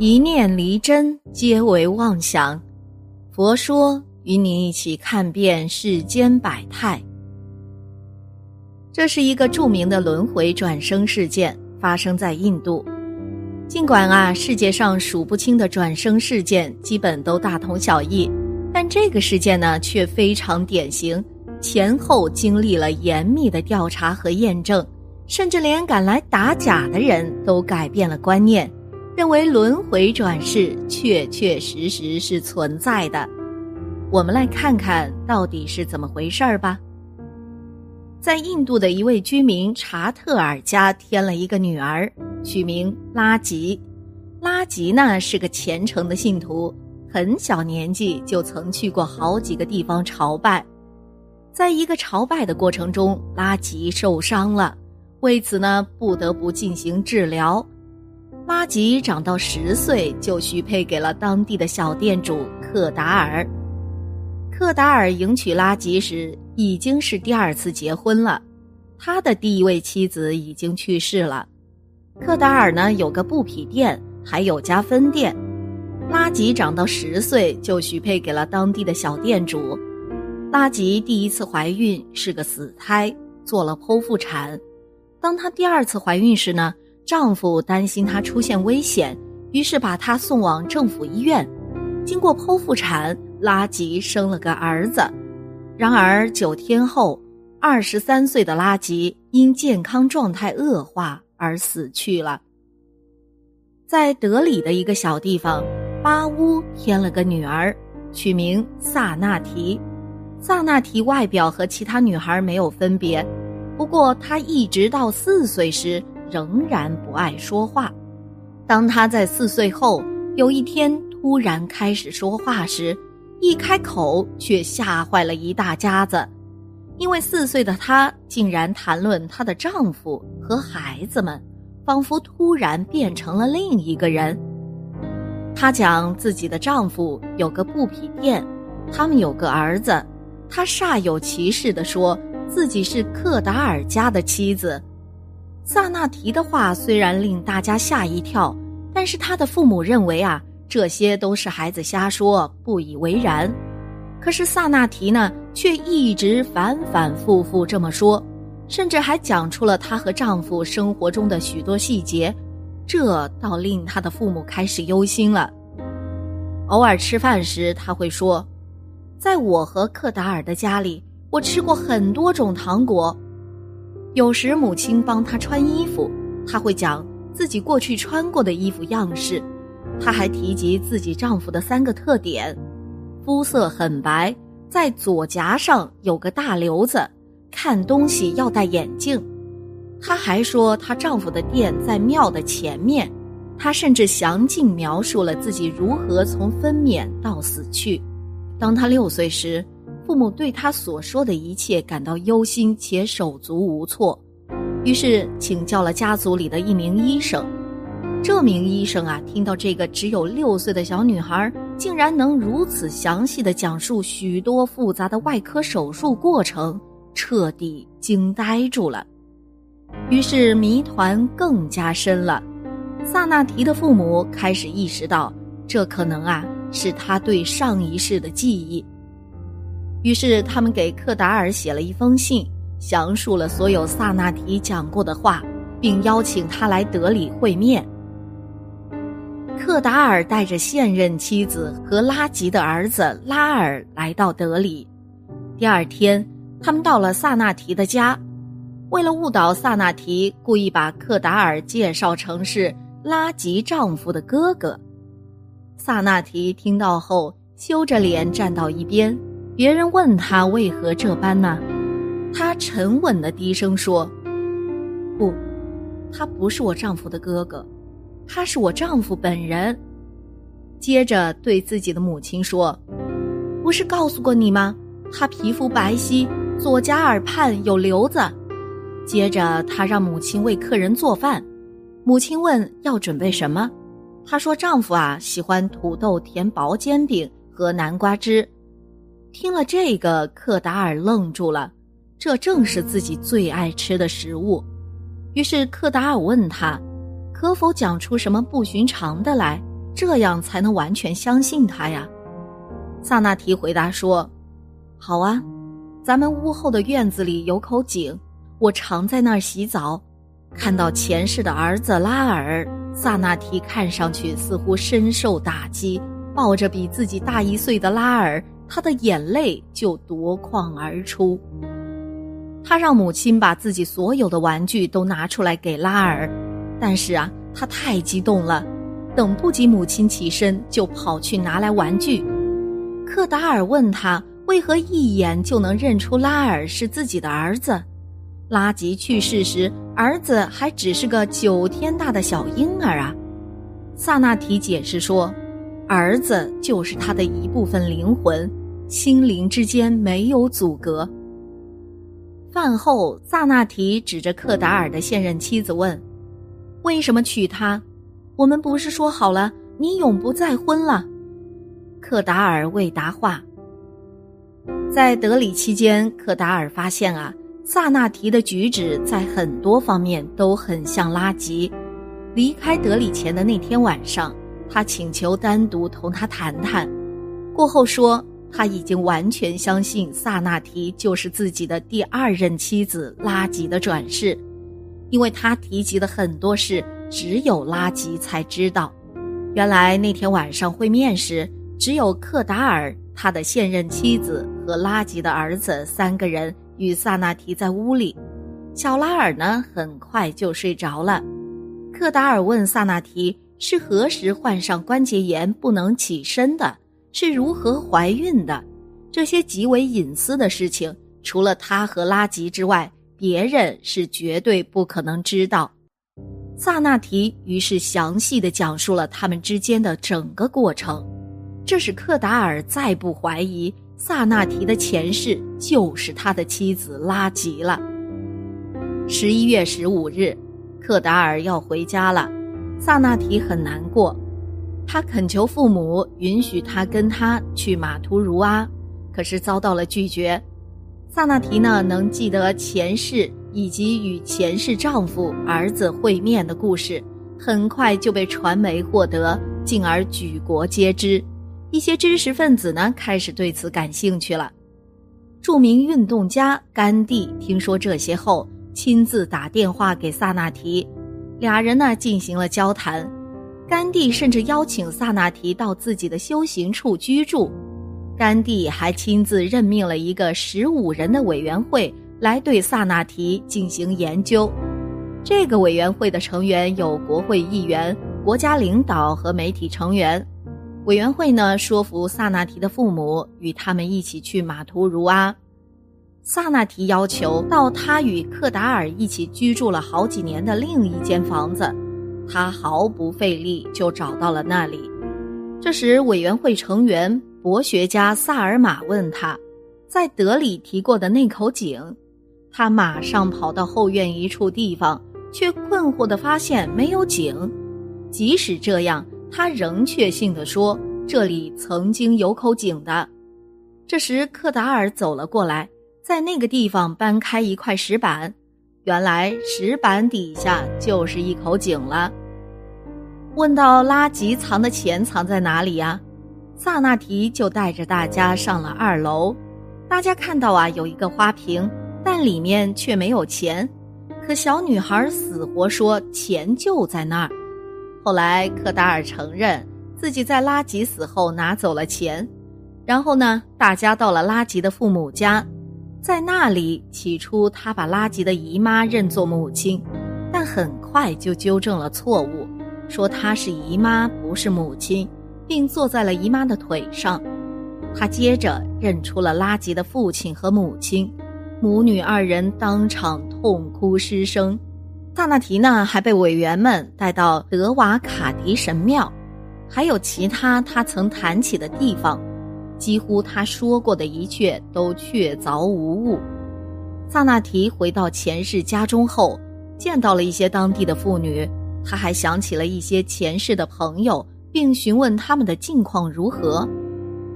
一念离真，皆为妄想。佛说，与你一起看遍世间百态。这是一个著名的轮回转生事件，发生在印度。尽管啊，世界上数不清的转生事件基本都大同小异，但这个事件呢，却非常典型，前后经历了严密的调查和验证。甚至连赶来打假的人都改变了观念，认为轮回转世确确实实是存在的。我们来看看到底是怎么回事儿吧。在印度的一位居民查特尔家添了一个女儿，取名拉吉。拉吉呢是个虔诚的信徒，很小年纪就曾去过好几个地方朝拜。在一个朝拜的过程中，拉吉受伤了。为此呢，不得不进行治疗。拉吉长到十岁就许配给了当地的小店主克达尔。克达尔迎娶拉吉时已经是第二次结婚了，他的第一位妻子已经去世了。克达尔呢有个布匹店，还有家分店。拉吉长到十岁就许配给了当地的小店主。拉吉第一次怀孕是个死胎，做了剖腹产。当她第二次怀孕时呢，丈夫担心她出现危险，于是把她送往政府医院。经过剖腹产，拉吉生了个儿子。然而九天后，二十三岁的拉吉因健康状态恶化而死去了。在德里的一个小地方，巴乌添了个女儿，取名萨那提。萨那提外表和其他女孩没有分别。不过，她一直到四岁时仍然不爱说话。当他在四岁后有一天突然开始说话时，一开口却吓坏了一大家子，因为四岁的她竟然谈论她的丈夫和孩子们，仿佛突然变成了另一个人。她讲自己的丈夫有个布匹店，他们有个儿子。她煞有其事地说。自己是克达尔家的妻子，萨那提的话虽然令大家吓一跳，但是他的父母认为啊，这些都是孩子瞎说，不以为然。可是萨那提呢，却一直反反复复这么说，甚至还讲出了她和丈夫生活中的许多细节，这倒令她的父母开始忧心了。偶尔吃饭时，他会说，在我和克达尔的家里。我吃过很多种糖果，有时母亲帮她穿衣服，她会讲自己过去穿过的衣服样式，她还提及自己丈夫的三个特点：肤色很白，在左颊上有个大瘤子，看东西要戴眼镜。她还说她丈夫的店在庙的前面，她甚至详尽描述了自己如何从分娩到死去。当她六岁时。父母对他所说的一切感到忧心且手足无措，于是请教了家族里的一名医生。这名医生啊，听到这个只有六岁的小女孩竟然能如此详细的讲述许多复杂的外科手术过程，彻底惊呆住了。于是谜团更加深了。萨那提的父母开始意识到，这可能啊是他对上一世的记忆。于是，他们给克达尔写了一封信，详述了所有萨那提讲过的话，并邀请他来德里会面。克达尔带着现任妻子和拉吉的儿子拉尔来到德里。第二天，他们到了萨那提的家，为了误导萨那提，故意把克达尔介绍成是拉吉丈夫的哥哥。萨那提听到后，羞着脸站到一边。别人问他为何这般呢？他沉稳的低声说：“不，他不是我丈夫的哥哥，他是我丈夫本人。”接着对自己的母亲说：“不是告诉过你吗？他皮肤白皙，左颊耳畔有瘤子。”接着他让母亲为客人做饭。母亲问要准备什么，她说：“丈夫啊，喜欢土豆甜薄煎饼和南瓜汁。”听了这个，克达尔愣住了，这正是自己最爱吃的食物。于是克达尔问他：“可否讲出什么不寻常的来？这样才能完全相信他呀。萨那提回答说：“好啊，咱们屋后的院子里有口井，我常在那儿洗澡。看到前世的儿子拉尔，萨那提看上去似乎深受打击，抱着比自己大一岁的拉尔，他的眼泪就夺眶而出。他让母亲把自己所有的玩具都拿出来给拉尔，但是啊，他太激动了，等不及母亲起身，就跑去拿来玩具。”克达尔问他为何一眼就能认出拉尔是自己的儿子。拉吉去世时，儿子还只是个九天大的小婴儿啊。萨那提解释说，儿子就是他的一部分灵魂，心灵之间没有阻隔。饭后，萨那提指着克达尔的现任妻子问：“为什么娶她？我们不是说好了，你永不再婚了？”克达尔未答话。在德里期间，克达尔发现啊，萨那提的举止在很多方面都很像拉吉。离开德里前的那天晚上，他请求单独同他谈谈，过后说他已经完全相信萨那提就是自己的第二任妻子拉吉的转世，因为他提及的很多事只有拉吉才知道。原来那天晚上会面时。只有克达尔、他的现任妻子和拉吉的儿子三个人与萨那提在屋里。小拉尔呢，很快就睡着了。克达尔问萨那提是何时患上关节炎不能起身的，是如何怀孕的，这些极为隐私的事情，除了他和拉吉之外，别人是绝对不可能知道。萨那提于是详细的讲述了他们之间的整个过程。这使克达尔再不怀疑萨那提的前世就是他的妻子拉吉了。十一月十五日，克达尔要回家了，萨那提很难过，他恳求父母允许他跟他去马图如阿，可是遭到了拒绝。萨那提呢，能记得前世以及与前世丈夫、儿子会面的故事，很快就被传媒获得，进而举国皆知。一些知识分子呢，开始对此感兴趣了。著名运动家甘地听说这些后，亲自打电话给萨那提，俩人呢进行了交谈。甘地甚至邀请萨那提到自己的修行处居住。甘地还亲自任命了一个十五人的委员会来对萨那提进行研究。这个委员会的成员有国会议员、国家领导和媒体成员。委员会呢，说服萨那提的父母与他们一起去马图如阿。萨那提要求到他与克达尔一起居住了好几年的另一间房子，他毫不费力就找到了那里。这时，委员会成员博学家萨尔玛问他，在德里提过的那口井，他马上跑到后院一处地方，却困惑地发现没有井。即使这样。他仍确信地说：“这里曾经有口井的。”这时，克达尔走了过来，在那个地方搬开一块石板，原来石板底下就是一口井了。问到拉吉藏的钱藏在哪里呀？萨那提就带着大家上了二楼。大家看到啊，有一个花瓶，但里面却没有钱。可小女孩死活说钱就在那儿。后来，克达尔承认自己在拉吉死后拿走了钱，然后呢，大家到了拉吉的父母家，在那里，起初他把拉吉的姨妈认作母亲，但很快就纠正了错误，说她是姨妈，不是母亲，并坐在了姨妈的腿上。他接着认出了拉吉的父亲和母亲，母女二人当场痛哭失声。萨那提娜，还被委员们带到德瓦卡迪神庙，还有其他他曾谈起的地方，几乎他说过的一切都确凿无误。萨那提回到前世家中后，见到了一些当地的妇女，他还想起了一些前世的朋友，并询问他们的近况如何。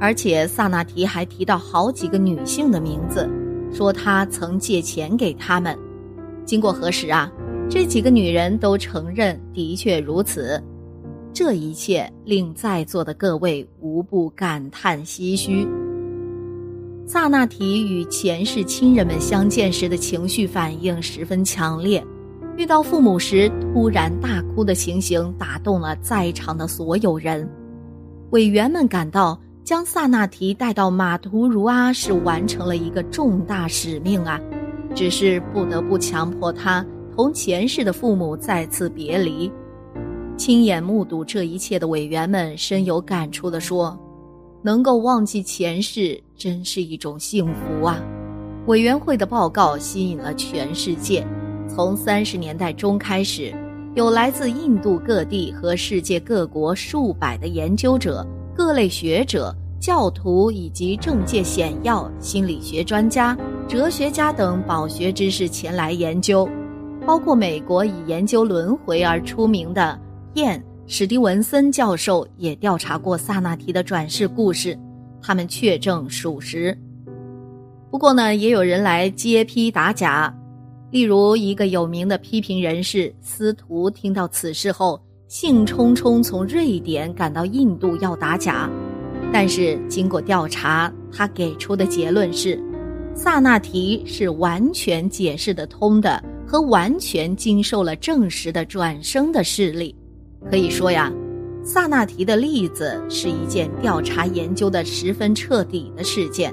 而且萨那提还提到好几个女性的名字，说他曾借钱给他们。经过核实啊。这几个女人都承认，的确如此。这一切令在座的各位无不感叹唏嘘。萨那提与前世亲人们相见时的情绪反应十分强烈，遇到父母时突然大哭的情形打动了在场的所有人。委员们感到将萨那提带到马图如阿是完成了一个重大使命啊，只是不得不强迫他同前世的父母再次别离。亲眼目睹这一切的委员们深有感触地说。能够忘记前世，真是一种幸福啊！委员会的报告吸引了全世界。从三十年代中开始，有来自印度各地和世界各国数百的研究者、各类学者、教徒以及政界显要、心理学专家、哲学家等饱学知识前来研究。包括美国以研究轮回而出名的燕。史蒂文森教授也调查过萨那提的转世故事，他们确证属实。不过呢，也有人来揭批打假，例如一个有名的批评人士司徒，听到此事后，兴冲冲从瑞典赶到印度要打假。但是经过调查，他给出的结论是，萨那提是完全解释得通的和完全经受了证实的转生的事例。可以说呀，萨那提的例子是一件调查研究的十分彻底的事件，